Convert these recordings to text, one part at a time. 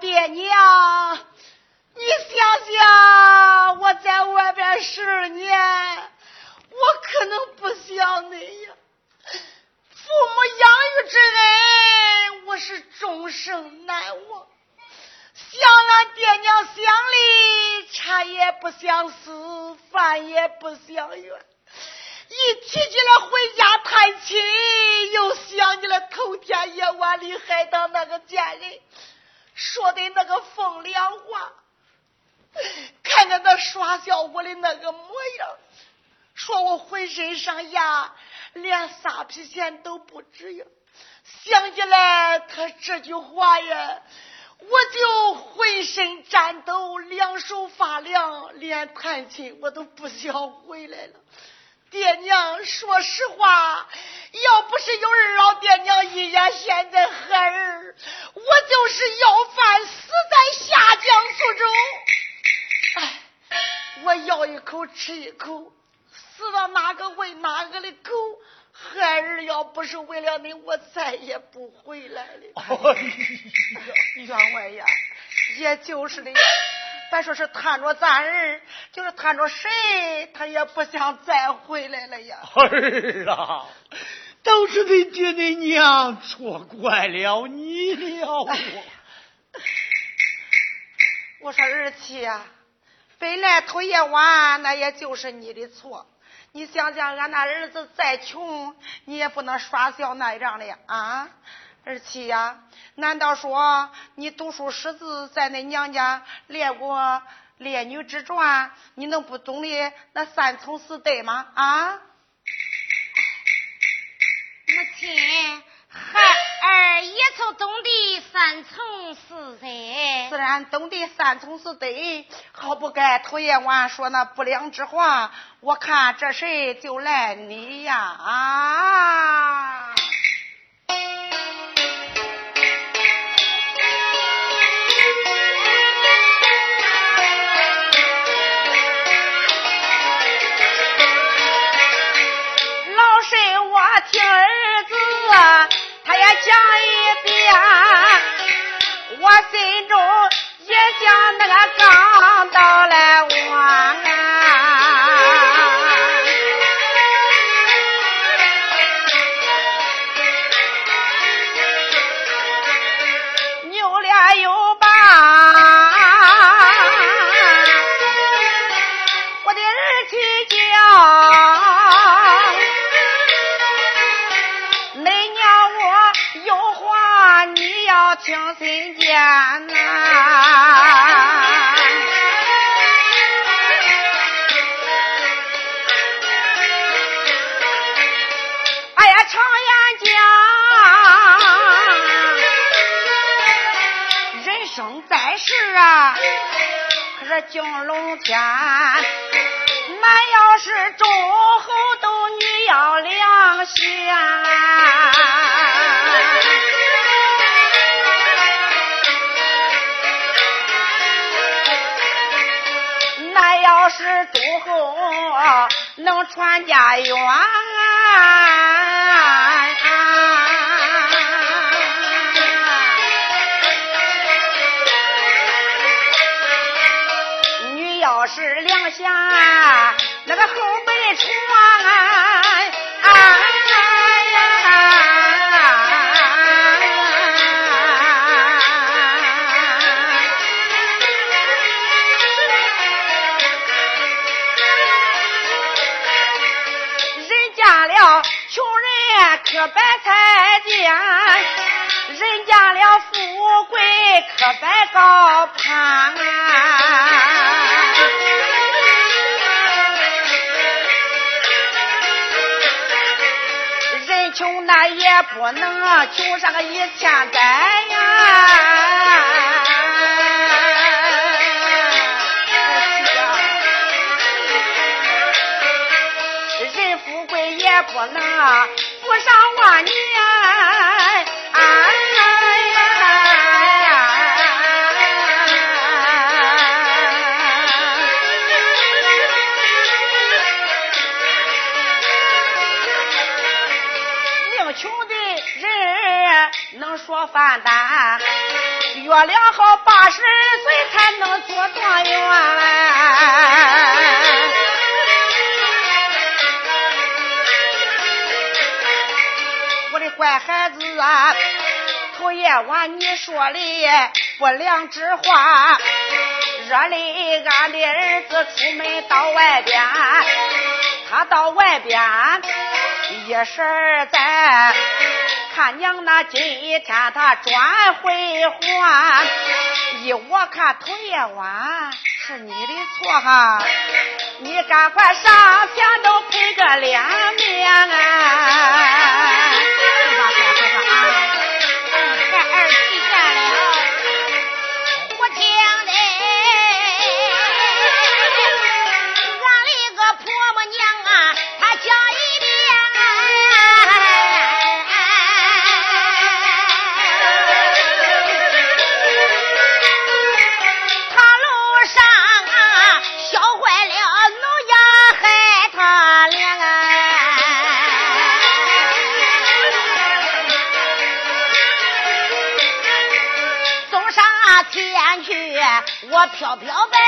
爹娘，你想想，我在外边十二年，我可能不想你呀。父母养育之恩，我是终生难忘。想俺爹娘想离，茶也不想死，饭也不想远。一提起来回家探亲，又想起了头天夜晚里海当那个贱人说的那个风凉话，看看他耍笑我的那个模样，说我浑身上下连撒皮钱都不值呀。想起来他这句话呀。我就浑身颤抖，两手发凉，连弹琴我都不想回来了。爹娘，说实话，要不是有二老爹娘一眼现在孩儿，我就是要饭死在下江苏州。哎，我咬一口吃一口，死到哪个喂哪个的狗。孩儿要不是为了你，我再也不回来了。哎呀，员外呀，也就是的，别说是摊着咱儿，就是摊着谁，他也不想再回来了呀。儿啊，都是你爹你娘错怪了你了。我说儿妻呀，本来头一晚那也就是你的错。你想想，俺那儿子再穷，你也不能耍小那样的啊！二七呀，难道说你读书识字，在那娘家练过《烈女之传》，你能不懂的那三从四德吗？啊！母亲。孩儿也就懂得三从四德，自然懂得三从四德，好不该头夜晚说那不良之话。我看这事就赖你呀！啊！儿子。他也讲一遍，我心中也想那个刚到来晚。是啊，可是惊龙天，那要是忠厚都你要良心。是诸侯能传家园，女是两下，那个后门窗，人家了，穷人可白开店，人家了，富贵可白高攀。也不能穷上个一千代呀。人富贵也不能。富上万年，晚你说的不良之话，惹得俺的儿子出门到外边，他到外边一时在。看娘那今天他转回还，依我看头夜晚是你的错哈，你赶快上前都赔个脸面啊！天去，我飘飘白。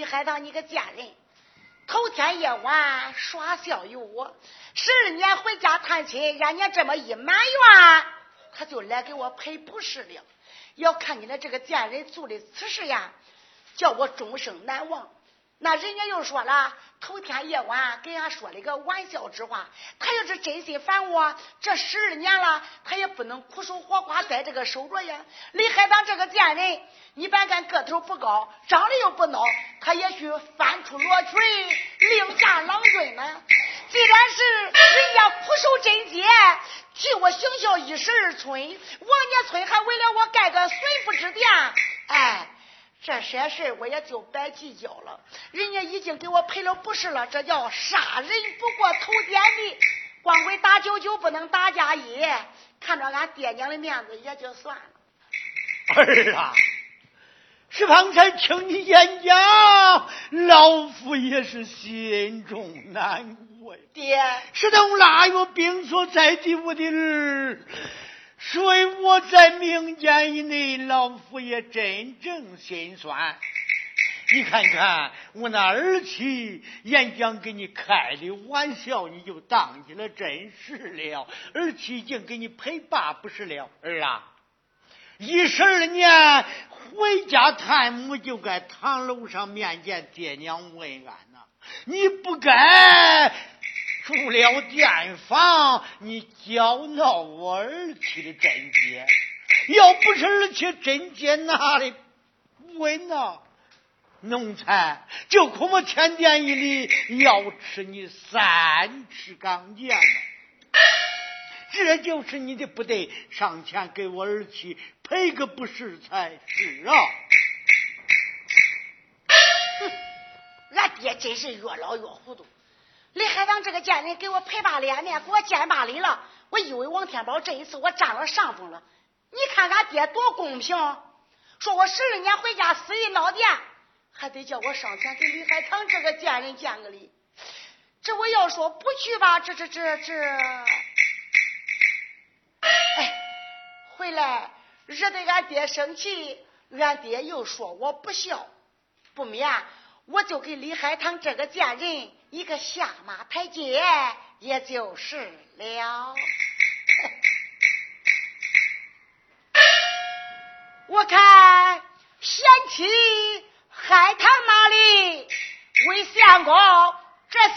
李。海棠，你个贱人！头天夜晚耍笑于我，十二年回家探亲，人家这么一埋怨，他就来给我赔不是了。要看你的这个贱人做的此事呀，叫我终生难忘。那人家又说了，头天夜晚给俺说了个玩笑之话。他要是真心烦我，这十二年了，他也不能苦守活寡在这个守着呀。李海棠这个贱人，一般看个头不高，长得又不孬，他也许翻出罗裙另嫁郎君呢。既然是人家苦守贞洁，替我行孝一十二村，王家村还为了我盖个随父之殿，哎。这些事我也就白计较了，人家已经给我赔了不是了，这叫杀人不过头点地，光会打九九不能打加一，看着俺爹娘的面子也就算了。儿啊，是方才听你演讲，老夫也是心中难过呀。爹，是等腊月病所在地我的儿。所以我在明间以内，老夫也真正心酸。你看看我那儿妻演讲给你开的玩笑，你就当起了真实了。儿妻已经给你赔罢不是了，儿啊，一十二年回家探母，就该堂楼上面见爹娘问安呐，你不该。出了店房，你搅闹我儿妻的贞洁。要不是儿妻贞洁拿的稳呐，奴才就恐怕天殿一里要吃你三尺钢剑这就是你的不对，上前给我儿妻赔个不是才是啊！哼，俺爹真是越老越糊涂。李海棠这个贱人给我赔把脸面，给我见把礼了。我以为王天宝这一次我占了上风了。你看俺爹多公平，说我十二年回家死于闹店，还得叫我上前给李海棠这个贱人见个礼。这我要说不去吧，这这这这，哎，回来惹得俺爹生气，俺爹又说我不孝，不免我就给李海棠这个贱人一个下马台阶，也就是了。我看贤妻海棠那里为相公这下，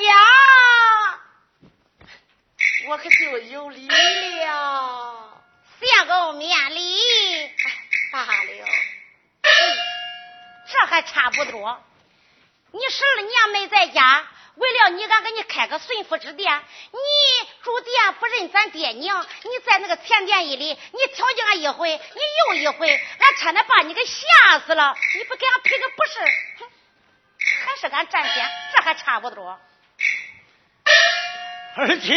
我可就有理了。相公免礼，罢了，这还差不多。你十二年没在家。为了你，俺给你开个顺福之店。你住店不认咱爹娘，你在那个前店一里，你挑衅俺一回，你又一回，俺差点把你给吓死了。你不给俺赔个不是，还是俺占先，这还差不多。二七。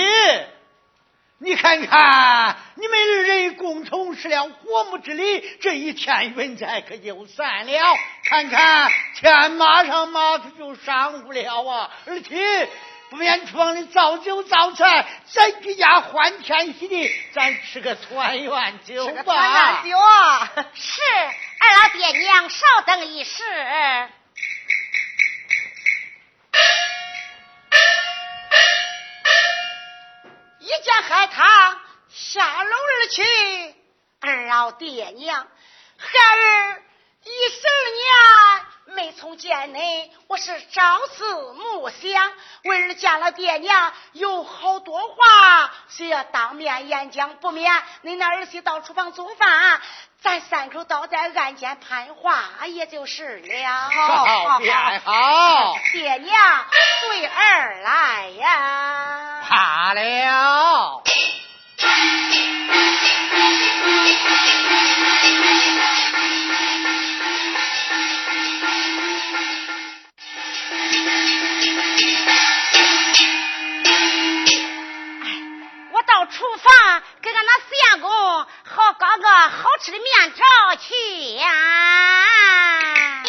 你看看，你们二人共同施了火木之礼，这一天云彩可就散了。看看天马上马子就上不了啊！而且不免厨房里造酒造菜，咱居家欢天喜地，咱吃个团圆酒吧。团圆酒 是，二老爹娘稍等一时。一见海棠下楼而去，二老爹娘，孩儿一十二年没从见恁，我是朝思暮想。为儿见了爹娘，有好多话需要当面演讲，不免恁那儿媳到厨房做饭，咱三口倒在案间攀话，也就是了。好，便好。爹娘随儿来呀。怕了。到厨房给俺那相公好搞个好吃的面条去呀。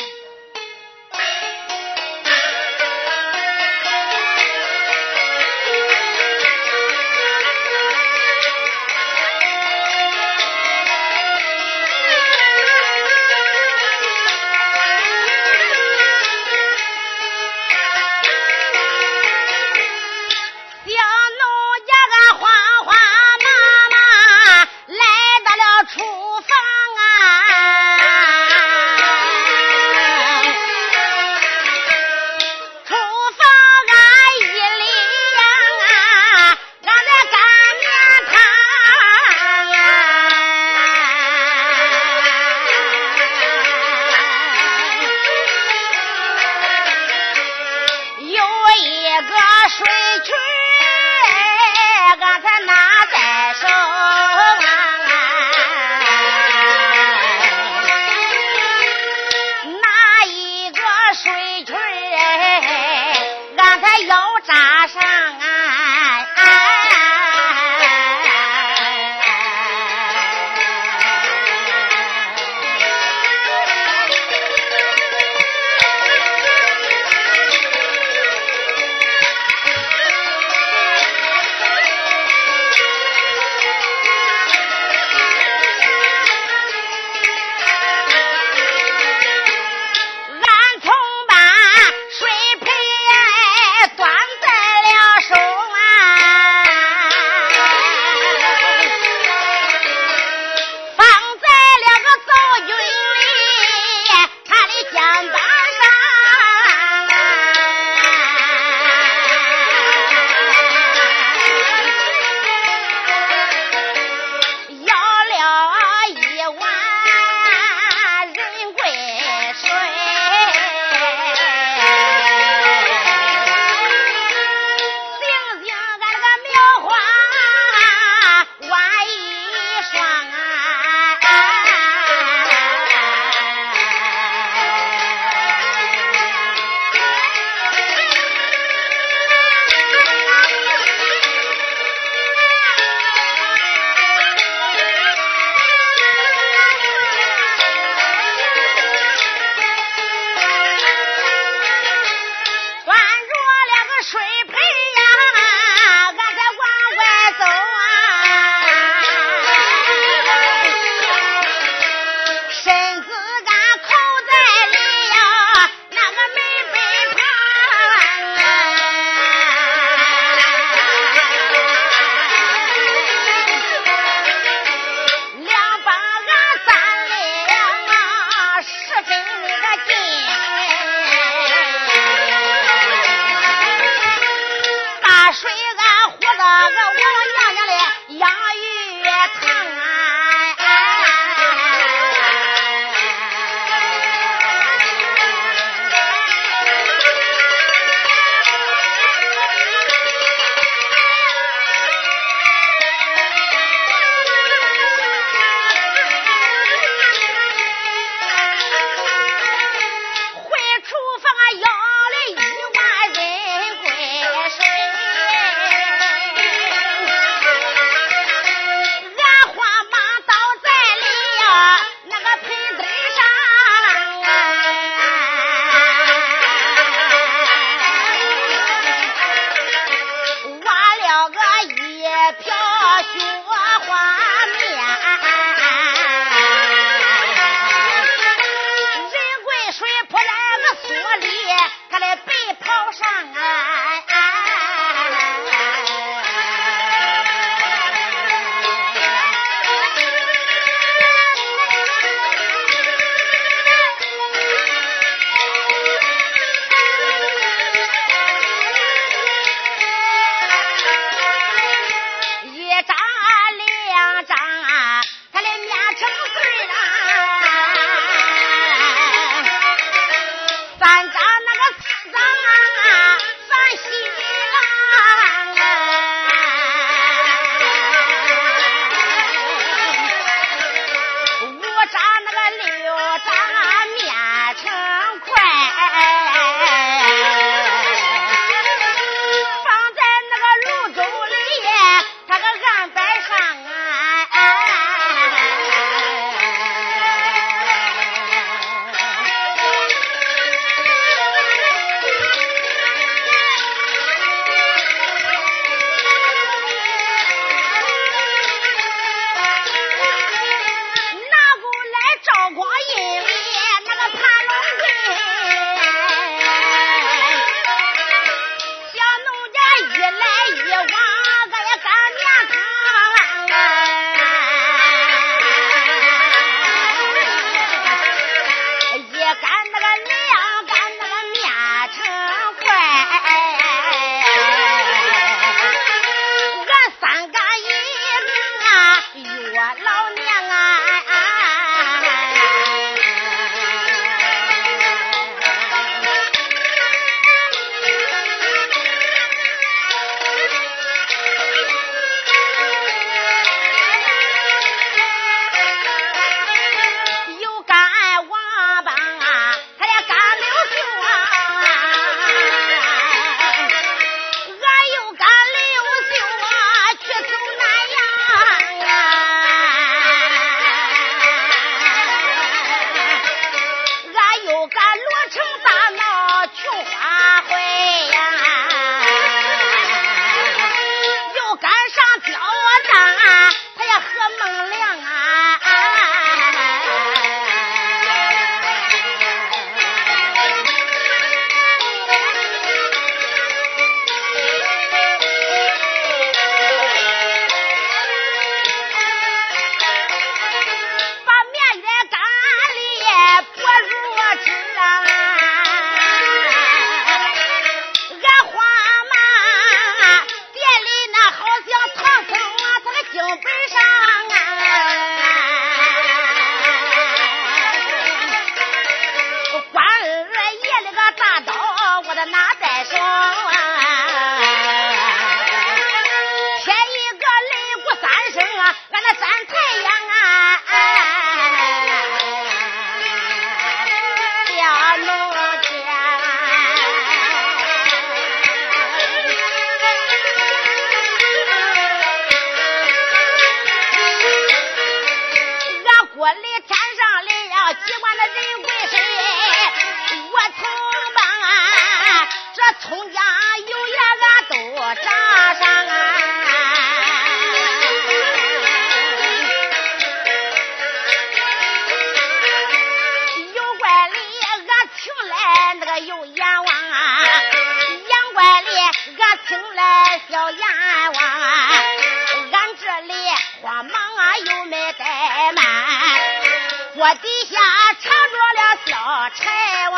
我底下插着了小柴王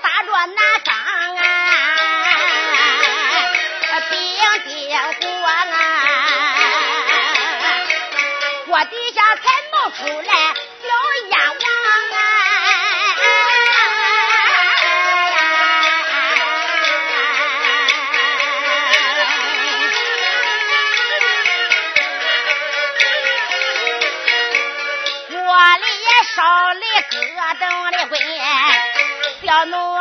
打着那张啊饼的火啊我底下才冒出来 ya no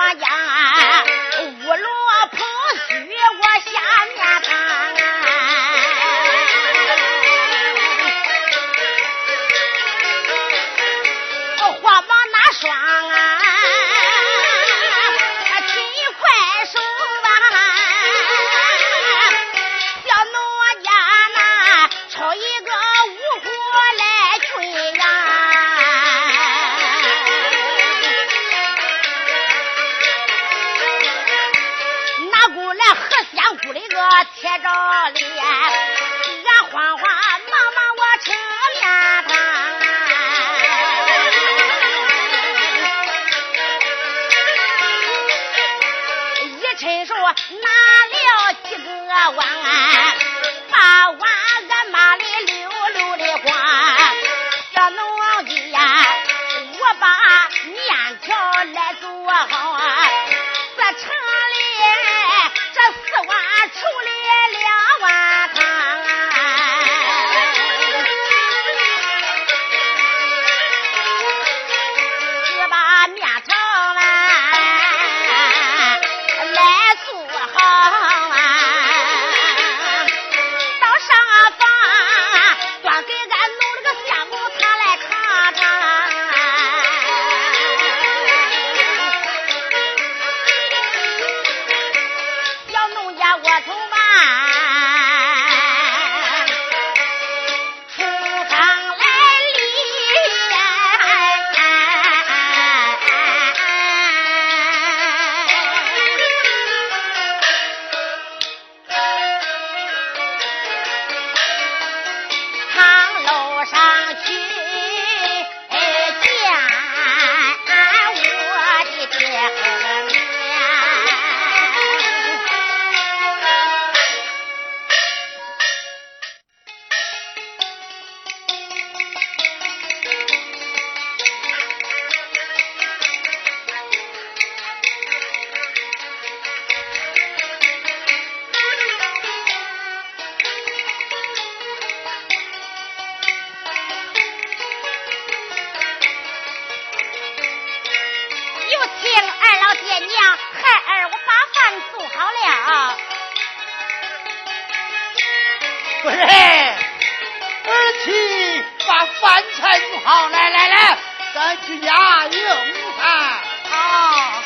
老爹娘，孩儿我把饭做好了。不是，儿媳把饭菜做好，来来来，咱去家用饭。好，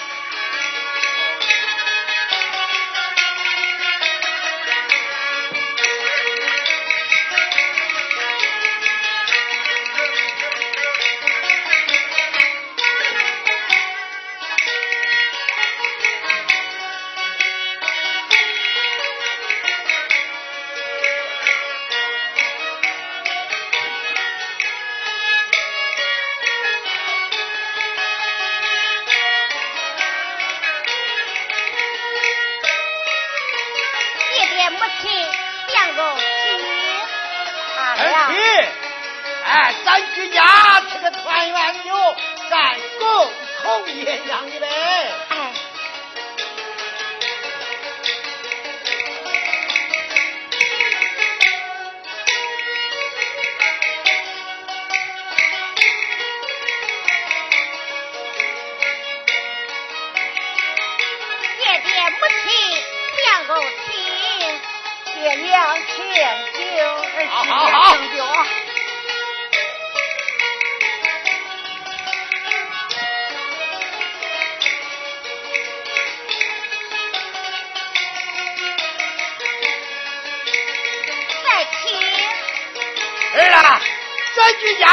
咱居家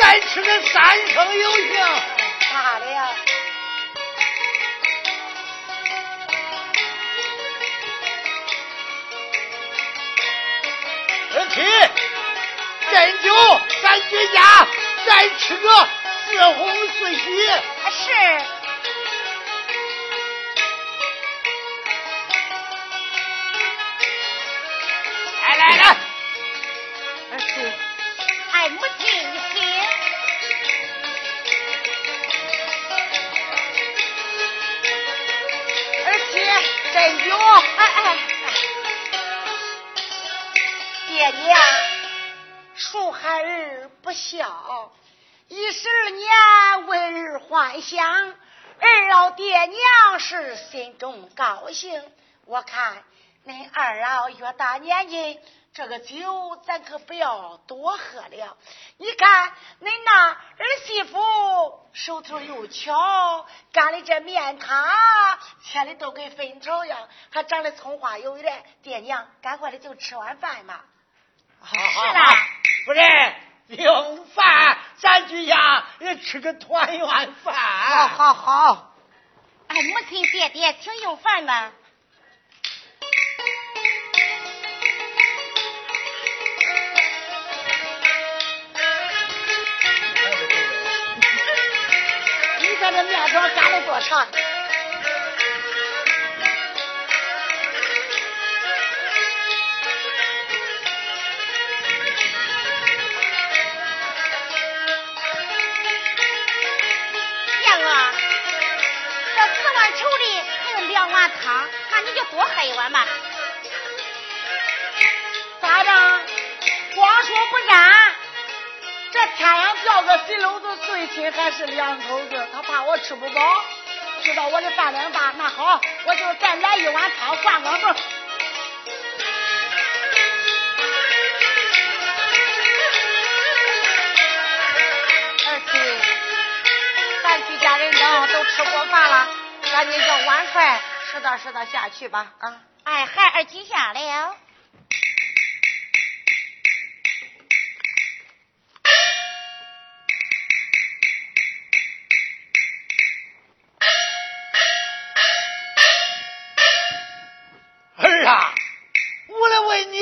咱吃个三生有幸。咋的呀？二七，斟酒，咱居家再吃个四红四喜。是孝，一十二年为儿幻想，二老爹娘是心中高兴。我看恁二老越大年纪，这个酒咱可不要多喝了。你看恁那儿媳妇手头又巧，干的这面汤切的都跟粉条样，还长得葱花油的。爹娘，赶快的就吃完饭吧。好好好是啦，夫人用饭，咱去家也吃个团圆饭。好好好，哎，母亲爹爹，请用饭吧。你看这面条擀的多长？喝一碗吧。咋着？光说不干？这天上掉个水篓子最亲还是两口子？他怕我吃不饱，知道我的饭量大。那好，我就再来一碗汤灌个味。二七，咱居家人等都吃过饭了，赶紧叫碗筷拾掇拾掇下去吧。啊，哎，孩儿记下了。儿啊，我来问你，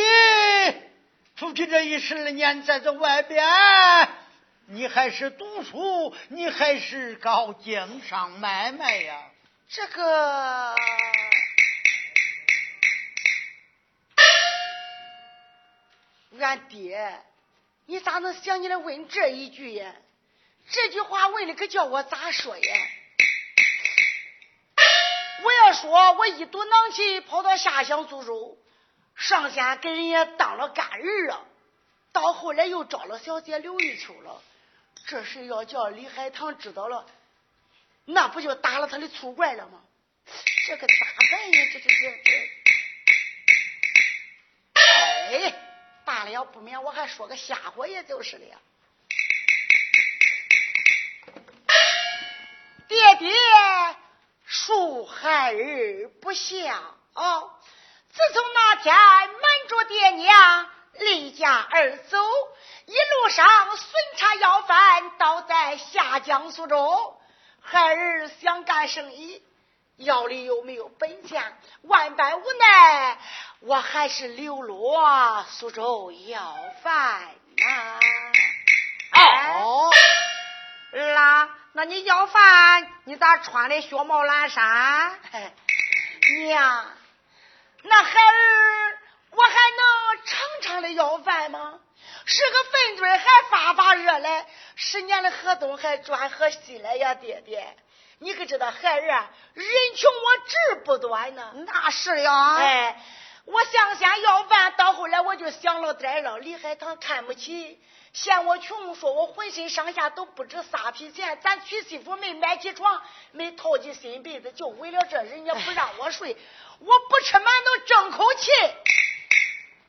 出去这一十二年，在这外边，你还是读书，你还是搞经商买卖呀？这个，俺爹，你咋能想起来问这一句呀？这句话问的可叫我咋说呀？我要说，我一肚囊气跑到下乡苏州，上先给人家当了干儿啊，到后来又找了小姐刘玉秋了。这事要叫李海棠知道了，那不就打了他的粗怪了吗？这个咋办呀？这这这这，哎，罢了，不免我还说个瞎话，也就是了。爹爹。恕孩儿不孝。自从那天瞒着爹娘离家而走，一路上巡查要饭，倒在下江苏州。孩儿想干生意，腰里又没有本钱，万般无奈，我还是流落苏州要饭呐。哦，儿啊。那你要饭，你咋穿的雪帽蓝衫？娘，那孩儿我还能常常的要饭吗？是个粪堆还发发热嘞，十年的河东还转河西来呀，爹爹，你可知道孩儿啊，人穷我志不短呢。那是呀，哎，我想先要饭，到后来我就想了点了，李海棠看不起。嫌我穷，说我浑身上下都不值仨皮钱，咱娶媳妇没买起床，没套起新被子，就为了这，人家不让我睡，我不吃馒头争口气。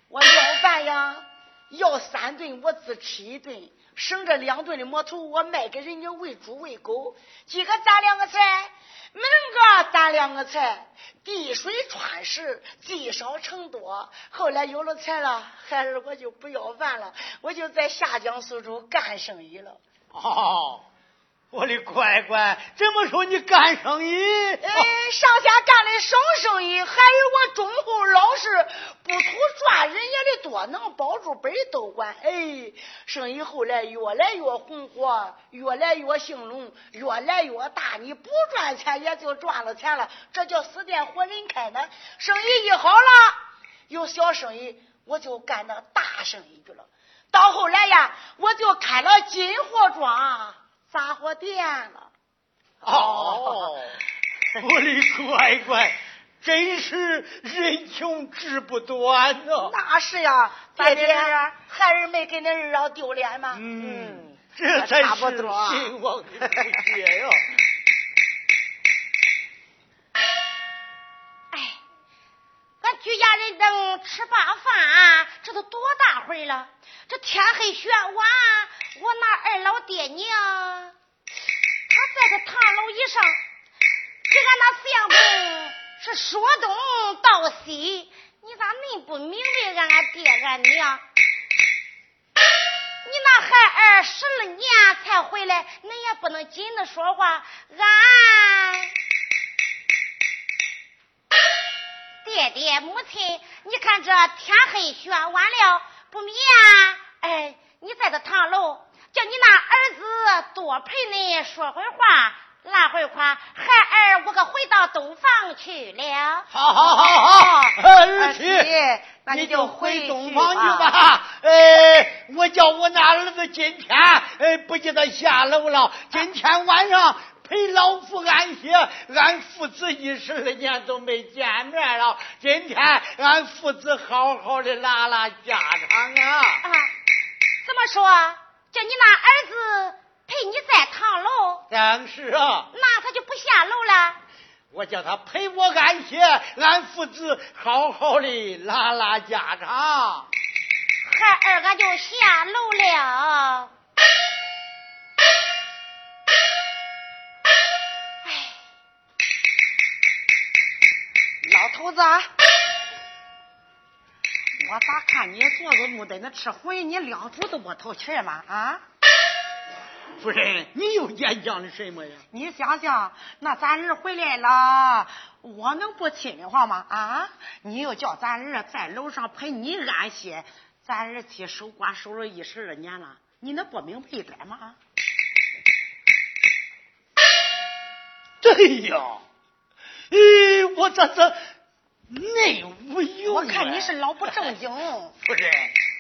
我要饭呀，要三顿，我只吃一顿，省这两顿的馍头，我卖给人家喂猪喂狗。今个咱两个菜。明个咱两个菜，滴水穿石，积少成多。后来有了钱了，孩儿我就不要饭了，我就在下江苏州干生意了。哦。我的乖乖，这么说你干生意？哎，上下干的省生意，还有我忠厚老实，不图赚人家的多，能保住本都管。哎，生意后来越来越红火，越来越兴隆，越来越大。你不赚钱也就赚了钱了，这叫死店活人开呢。生意一好了，有小生意，我就干那大生意去了。到后来呀，我就开了金货庄。杂货店了，哦，我的乖乖，真是人穷志不短呐！那是呀，爹爹，孩儿没给恁二老丢脸吗？嗯，这才是兴旺的不解呀！哎，俺居家人等吃罢饭，这都多大会了？这天黑雪晚。我那二老爹娘，他在这堂楼椅上，给俺那相公是说东道西，你咋恁不明白俺俺爹俺娘？你那孩儿十二年才回来，恁也不能紧的说话。俺爹爹母亲，你看这天黑雪晚了，不免哎，你在这堂楼。叫你那儿子多陪你说会话，拉会话。孩儿我可回到东房去了。好好好好，儿媳，那你就回东房去吧。哎，我叫我那儿子今天哎不记得下楼了，今天晚上陪老夫安歇，俺父子一十二年都没见面了。今天俺父子好好的拉拉家常啊！啊，怎么说？叫你那儿子陪你在堂楼？当是啊。那他就不下楼了？我叫他陪我安歇，俺父子好好的拉拉家常。孩儿，俺就下楼了。哎老头子，我咋看你坐着木墩子吃荤，你两主子窝头去吗？啊？夫人，你又演讲的什么呀？你想想，那咱儿回来了，我能不亲的慌吗？啊？你又叫咱儿在楼上陪你安歇，咱儿妻守寡守了一十二年了，你能不明白一点吗？对呀。哎，我这这内无有。我看你是老不正经。夫人，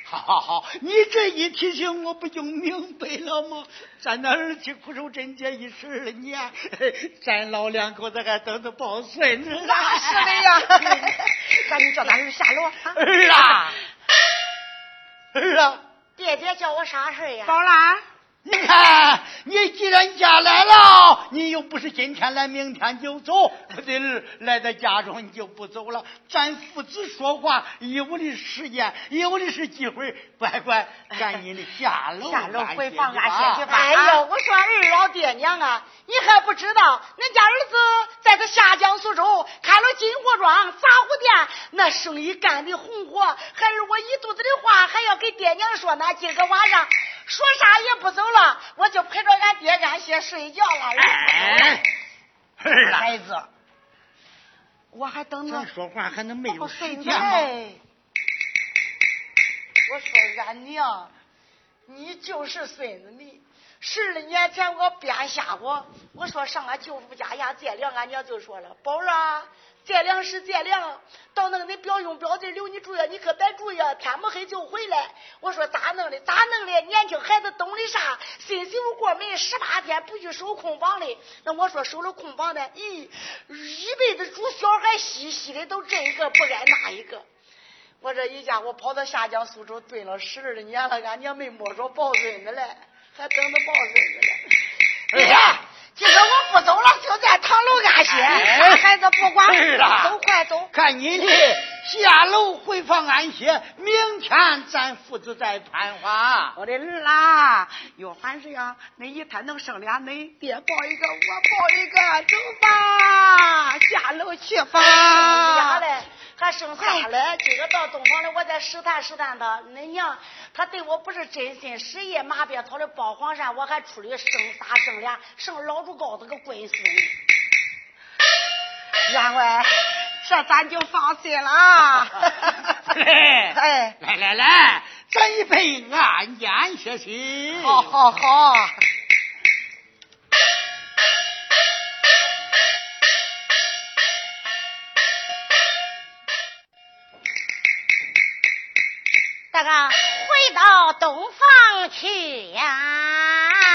好好好，你这一提醒，我不就明白了吗？咱那儿媳苦守贞洁一十二年，咱老两口子还等着抱孙子。那是的呀。赶紧叫咱儿下楼。儿啊，儿啊，爹爹叫我啥事呀？宝兰。你看，你既然家来了，你又不是今天来，明天就走，不得来到家中你就不走了。咱父子说话有的是时间，有的是机会，乖乖，赶紧的下楼，下楼回房安歇去吧。哎呦，我说二老爹娘啊，你还不知道，恁家儿子在这下江苏州开了金货庄、杂货店，那生意干的红火。还是我一肚子的话还要给爹娘说呢，今个晚上。说啥也不走了，我就陪着俺爹安歇睡觉了。哎，儿孩子，我还等着。咱说话还能没有时间吗？我说俺娘，你就是孙子你。十二年前我编瞎我，我说上俺舅父家呀借粮，俺娘就说了，宝儿。借粮是借粮，到那个你表兄表弟留你住呀，你可别住呀，天不黑就回来。我说咋弄的？咋弄的？年轻孩子懂的啥？新媳妇过门十八天不许守空房的。那我说守了空房的，咦，一辈子住小孩稀稀的都这一个不挨那一个。我这一家伙跑到下江苏州蹲了十二年了，俺娘没摸着抱孙子嘞，还等着抱孙子嘞。哎呀！今个我不走了，就在堂楼安歇。孩子不管事，走快走。看你的下楼回房安歇，明天咱父子再谈话。我的儿啦，有饭事呀，那一天能生俩，恁爹抱一个，我抱一个，走吧，下楼去吧。还生仨嘞。今个到东房来，我再试探试探他。恁娘。他对我不是真心实意，马鞭草的包黄鳝，我还出去生仨生俩，生老猪羔子个龟孙。员外，这咱就放心了。哎，来来来，这一杯安安歇歇。好好好。大哥。到东方去呀！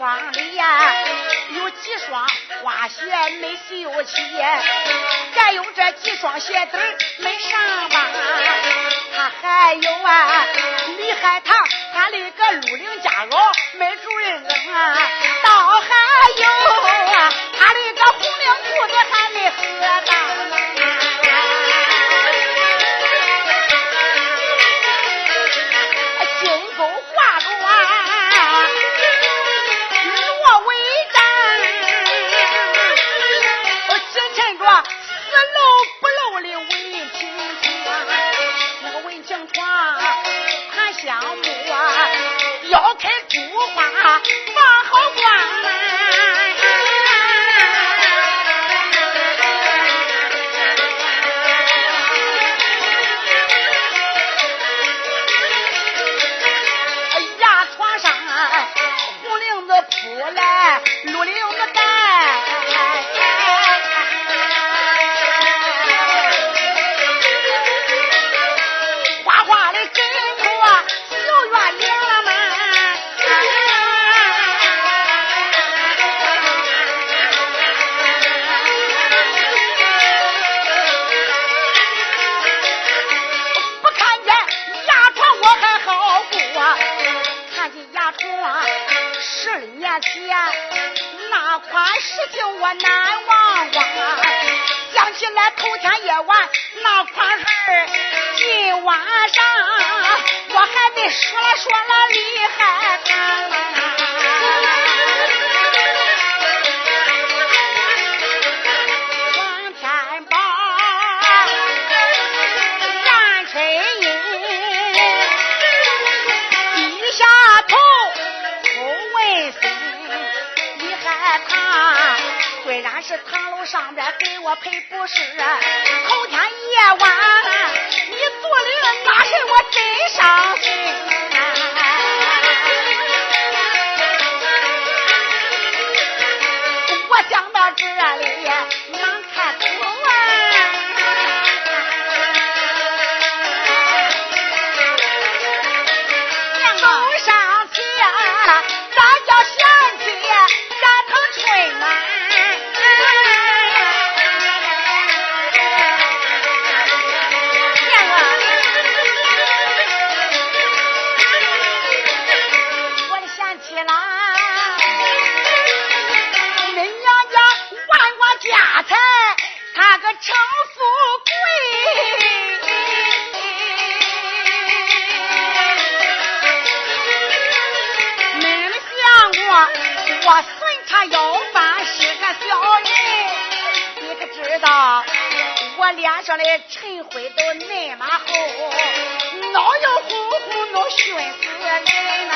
庄里呀有几双花鞋没绣起再有这几双鞋子没上吧他还有啊李海棠他那个绿领夹袄没主人啊。倒还有啊他那个红领裤子还没合上难忘啊！想起来头天夜晚那狂儿，今晚上我还得说了说了厉害。是堂楼上边给我赔不是，头天夜晚你做的那事我真伤心。我想到这里脸上的尘灰都那么厚，脑油乎乎能熏死人呐！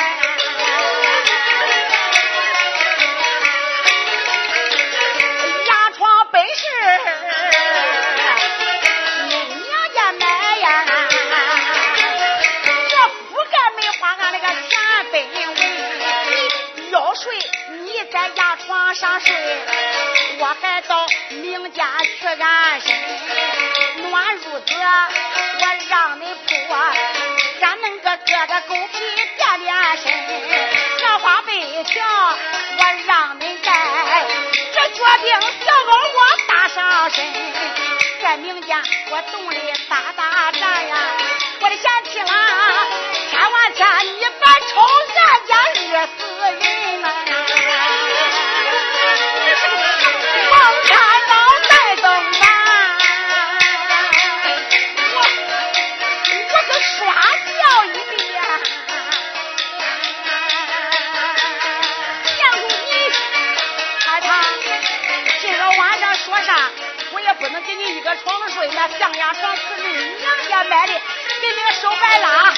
牙床本是恁娘家买呀，这覆盖没花俺那个钱本位，要睡你在牙床上睡，我还到明家去安身，暖褥子我让你铺，咱弄个个个狗皮垫垫身，荷花被条我让你盖，这脚钉小狗我搭上身，在民间我动力大床睡那，象牙床是你娘家买的，给你个手白拉，